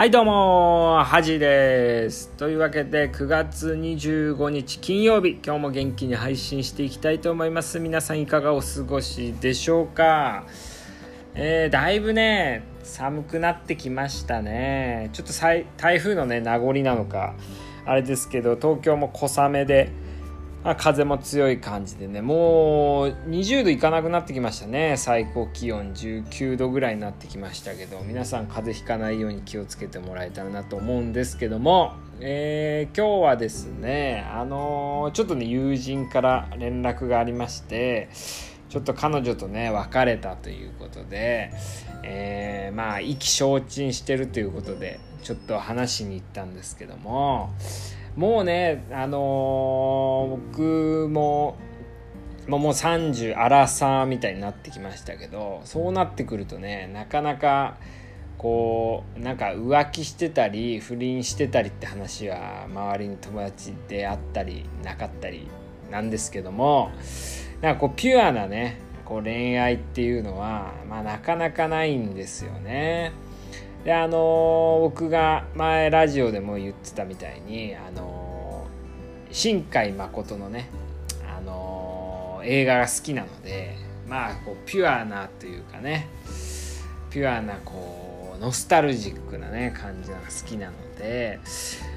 はいどうもはじです。というわけで9月25日金曜日今日も元気に配信していきたいと思います。皆さんいかがお過ごしでしょうか？えー、だいぶね寒くなってきましたね。ちょっと台風のね名残なのかあれですけど東京も小雨で風も強い感じでねもう20度いかなくなってきましたね。最高気温19度ぐらいになってきましたけど皆さん風邪ひかないように気をつけてもらえたらなと思うんですけども、えー、今日はですねあのー、ちょっとね友人から連絡がありましてちょっと彼女とね別れたということで、えー、まあ意気消沈してるということでちょっと話しに行ったんですけどももうねあのー、僕ももう30アラサーみたいになってきましたけどそうなってくるとねなかなかこうなんか浮気してたり不倫してたりって話は周りに友達であったりなかったりなんですけどもなんかこうピュアなねこう恋愛っていうのは、まあ、なかなかないんですよね。であの僕が前ラジオでも言ってたみたいにあの新海誠のねあの映画が好きなのでまあこうピュアなというかねピュアなこうノスタルジックなね感じが好きなので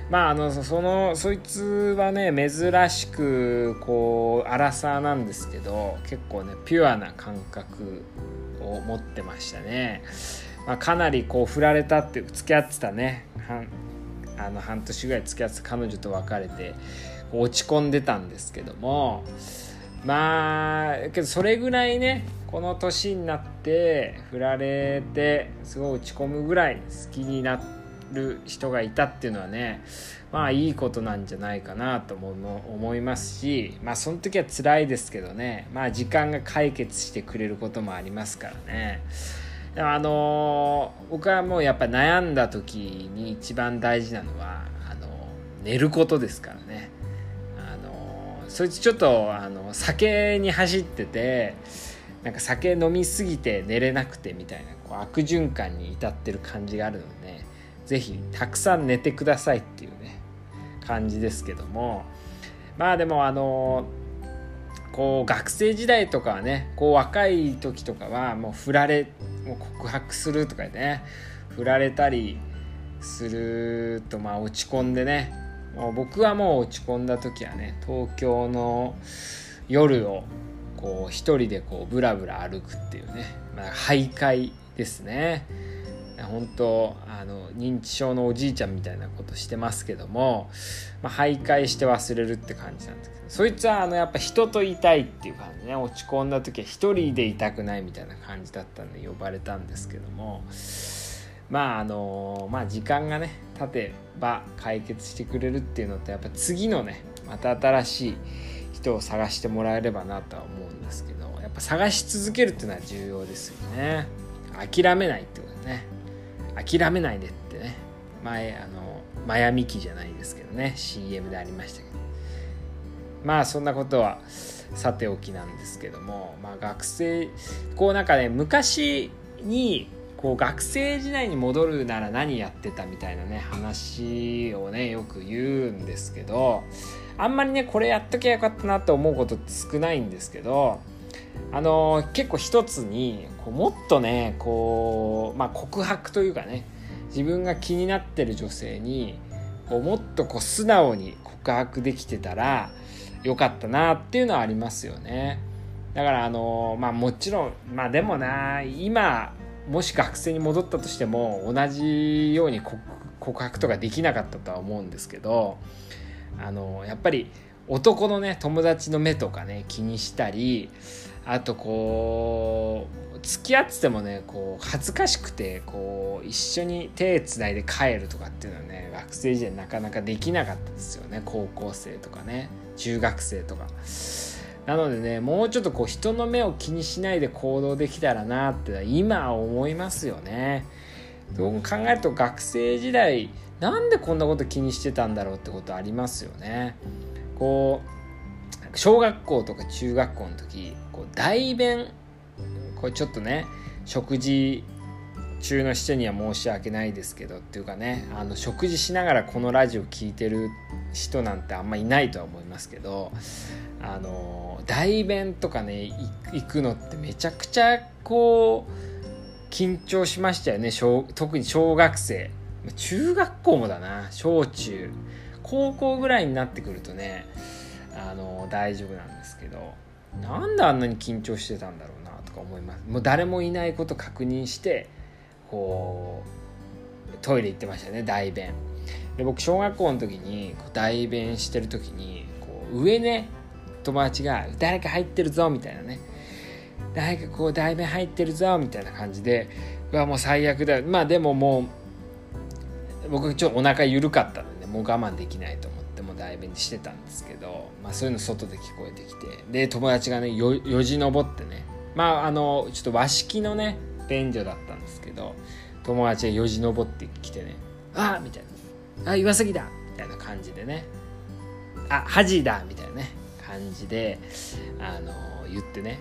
まああのそのそいつはね珍しくこうアラサーなんですけど結構ねピュアな感覚を持ってましたね。まあ、かなりこう振られたって付き合ってたね。あの半年ぐらい付き合ってた彼女と別れて落ち込んでたんですけども。まあけどそれぐらいねこの年になって振られてすごい落ち込むぐらい好きになる人がいたっていうのはねまあいいことなんじゃないかなと思いますしまあその時は辛いですけどね。まあ時間が解決してくれることもありますからね。あの僕はもうやっぱ悩んだ時に一番大事なのはあの寝ることですからね。あのそいつちょっとあの酒に走っててなんか酒飲みすぎて寝れなくてみたいなこう悪循環に至ってる感じがあるので是非たくさん寝てくださいっていうね感じですけども。まあでもあのこう学生時代とかはねこう若い時とかはもう振られもう告白するとかね振られたりするとまあ落ち込んでねもう僕はもう落ち込んだ時はね東京の夜をこう一人でこうブラブラ歩くっていうね、まあ、徘徊ですね。本当あの認知症のおじいちゃんみたいなことしてますけども、まあ、徘徊して忘れるって感じなんですけどそいつはあのやっぱ人といたいっていう感じね。落ち込んだ時は一人でいたくないみたいな感じだったんで呼ばれたんですけどもまああのまあ時間がね経てば解決してくれるっていうのとやっぱ次のねまた新しい人を探してもらえればなとは思うんですけどやっぱ探し続けるっていうのは重要ですよね。諦めないってことね。諦めないでってね。前あのマヤミキじゃないですけどね。CM でありましたけど。まあそんなことはさておきなんですけども、まあ、学生こうなんかね昔にこう学生時代に戻るなら何やってたみたいなね話をねよく言うんですけど。あんまりねこれやっときゃよかったなと思うことって少ないんですけど。あの結構一つにこうもっとねこう、まあ、告白というかね自分が気になってる女性にこうもっとこう素直に告白できてたらよかったなっていうのはありますよね。だからあのまあもちろんまあでもな今もし学生に戻ったとしても同じように告白とかできなかったとは思うんですけどあのやっぱり男のね友達の目とかね気にしたりあとこう付き合っててもねこう恥ずかしくてこう一緒に手つないで帰るとかっていうのはね学生時代なかなかできなかったですよね高校生とかね中学生とか。なのでねもうちょっとこう人の目を気にしないで行動できたらなって今思いますよね。どう考えると学生時代なんでこんなこと気にしてたんだろうってことありますよね。こう小学校とか中学校の時こう代弁これちょっとね食事中の人には申し訳ないですけどっていうかねあの食事しながらこのラジオ聴いてる人なんてあんまいないとは思いますけどあの代弁とかね行くのってめちゃくちゃこう緊張しましたよね特に小学生。中学校もだな小中。高校ぐらいになってくるとねあの大丈夫なんですけどなんであんなに緊張してたんだろうなとか思います。もう誰もいないこと確認してこうトイレ行ってましたね代弁で僕小学校の時にこう代弁してる時にこう上ね友達が「誰か入ってるぞ」みたいなね。誰かこう代弁入ってるぞみたいな感じでうわもう最悪だまあでももう僕ちょっとお腹緩かったのでもう我慢できないと思って。も代弁してたんですけど、まあ、そういうの外で聞こえてきてで友達がねよよじ登ってねまああのちょっと和式のね便所だったんですけど友達がよじ登ってきてね「あみたいな「あ岩崎だ!」みたいな感じでね「あ恥だ!」みたいなね感じであの言ってね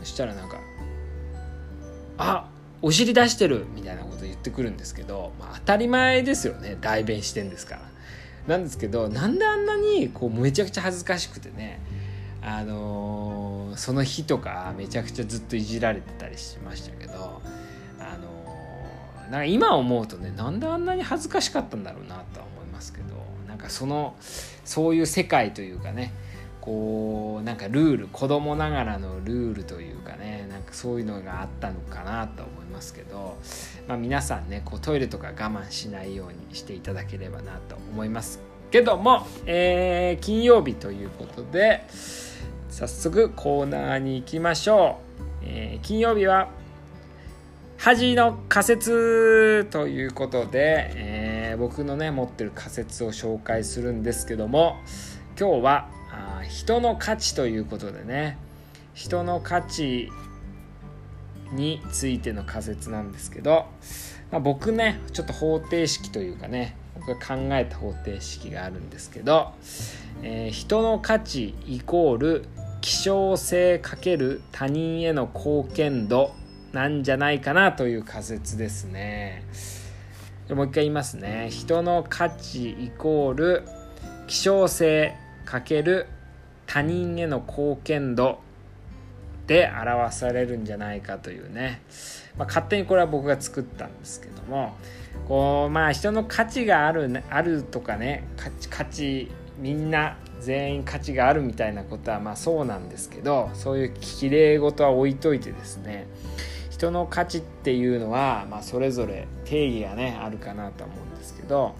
そしたらなんか「あお尻出してる!」みたいなこと言ってくるんですけど、まあ、当たり前ですよね代弁してんですから。なんですけどなんであんなにこうめちゃくちゃ恥ずかしくてねあのー、その日とかめちゃくちゃずっといじられてたりしましたけど、あのー、なんか今思うとねなんであんなに恥ずかしかったんだろうなとは思いますけどなんかそのそういう世界というかねこうなんかルール子供ながらのルールというかねなんかそういうのがあったのかなと思いますけど、まあ、皆さんねこうトイレとか我慢しないようにしていただければなと思いますけども、えー、金曜日ということで早速コーナーに行きましょう、えー、金曜日は恥の仮説ということで、えー、僕のね持ってる仮説を紹介するんですけども今日は人の価値ということでね人の価値についての仮説なんですけど、まあ、僕ねちょっと方程式というかね僕が考えた方程式があるんですけど、えー、人の価値イコール希少性×他人への貢献度なんじゃないかなという仮説ですね。もう一回言いますね。人の価値イコール希少性他人への貢献度で表されるんじゃないかというね、まあ、勝手にこれは僕が作ったんですけども。こうまあ人の価値がある、ね、あるとかね価値価値みんな全員価値があるみたいなことはまあそうなんですけどそういうきれい事は置いといてですね。人の価値っていうのは、まあ、それぞれ定義がねあるかなと思うんですけど。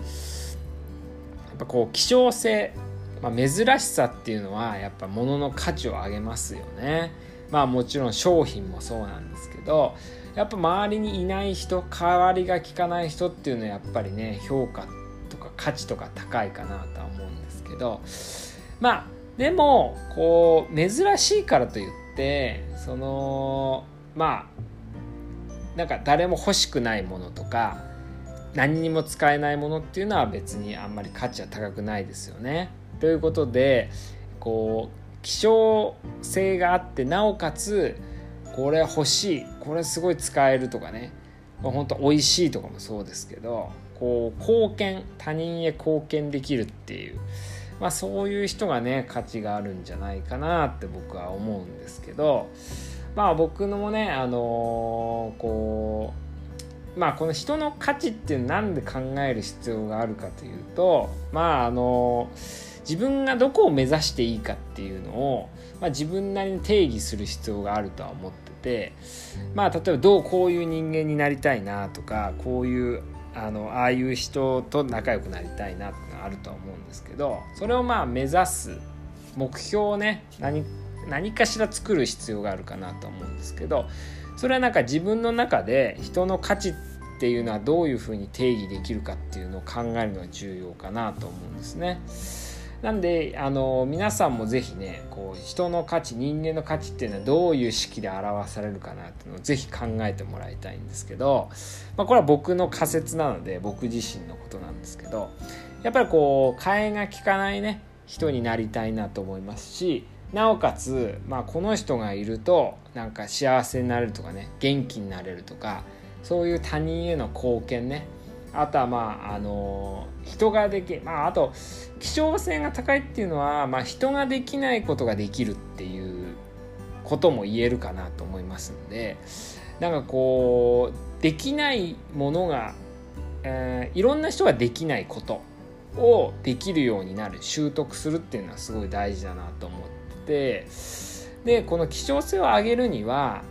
やっぱこう希少性まあ、珍しさっていうのはやっぱ物の価値を上げますよね。まあもちろん商品もそうなんですけどやっぱ周りにいない人代わりが利かない人っていうのはやっぱりね評価とか価値とか高いかなとは思うんですけどまあでもこう珍しいからといってそのまあなんか誰も欲しくないものとか何にも使えないものっていうのは別にあんまり価値は高くないですよね。ということでこう希少性があってなおかつこれ欲しいこれすごい使えるとかね。本当美味しいとかもそうですけどこう貢献他人へ貢献できるっていう、まあ、そういう人がね価値があるんじゃないかなって僕は思うんですけどまあ僕のもねあのー、こうまあこの人の価値って何で考える必要があるかというとまああのー自分がどこを目指していいかっていうのを、まあ、自分なりに定義する必要があるとは思っててまあ例えばどうこういう人間になりたいなとかこういうあのああいう人と仲良くなりたいなってのがあるとは思うんですけどそれをまあ目指す目標をね何何かしら作る必要があるかなと思うんですけどそれはなんか自分の中で人の価値っていうのはどういうふうに定義できるかっていうのを考えるのが重要かなと思うんですね。なんであの皆さんも是非ねこう人の価値人間の価値っていうのはどういう式で表されるかなっていうのを是非考えてもらいたいんですけど、まあ、これは僕の仮説なので僕自身のことなんですけどやっぱりこう替えが利かないね人になりたいなと思いますしなおかつ、まあ、この人がいるとなんか幸せになれるとかね元気になれるとかそういう他人への貢献ねあとはまああの人ができまああと希少性が高いっていうのは、まあ、人ができないことができるっていうことも言えるかなと思いますんでなんかこうできないものが、えー、いろんな人ができないことをできるようになる習得するっていうのはすごい大事だなと思ってでこの希少性を上げるには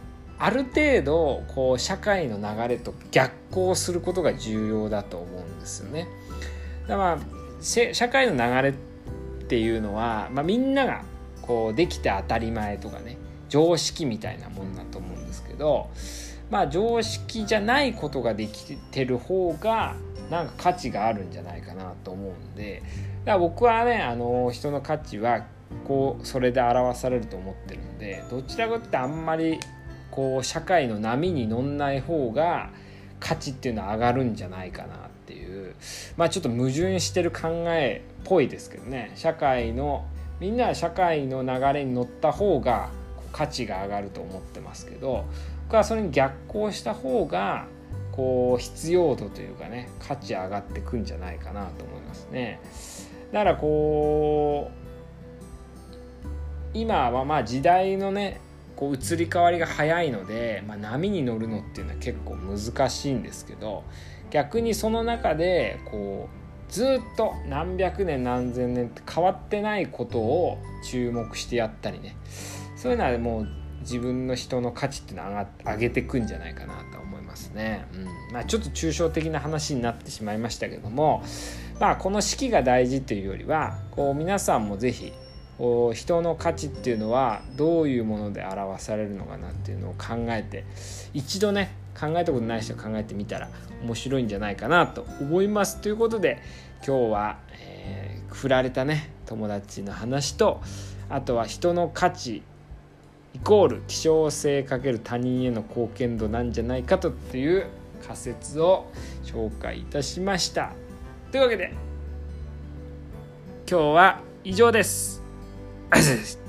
ある程度こう社会の流れと逆行することが重要だと思うんですよね。だから社会の流れっていうのは、まあ、みんながこうできて当たり前とかね常識みたいなもんだと思うんですけどまあ常識じゃないことができてる方がなんか価値があるんじゃないかなと思うんでだから僕はねあの人の価値はこうそれで表されると思ってるんでどちらかってあんまりこう社会の波に乗んない方が価値っていうのは上がるんじゃないかなっていう。まあちょっと矛盾してる考えっぽいですけどね。社会のみんなは社会の流れに乗った方が価値が上がると思ってますけど。僕はそれに逆行した方がこう必要度というかね価値上がってくんじゃないかなと思いますね。だからこう今はまあ時代のねこう移り変わりが早いので、まあ、波に乗るのっていうのは結構難しいんですけど逆にその中でこうずっと何百年何千年って変わってないことを注目してやったりねそういうのはもう自分の人の価値っていうのを上が上げてくんじゃないかなと思いますね。うんまあ、ちょっと抽象的な話になってしまいましたけども、まあ、この式が大事というよりはこう皆さんも是非人の価値っていうのはどういうもので表されるのかなっていうのを考えて一度ね考えたことない人考えてみたら面白いんじゃないかなと思いますということで今日は、えー、振られたね友達の話とあとは人の価値イコール希少性かける他人への貢献度なんじゃないかとっていう仮説を紹介いたしましたというわけで今日は以上で。す。Also,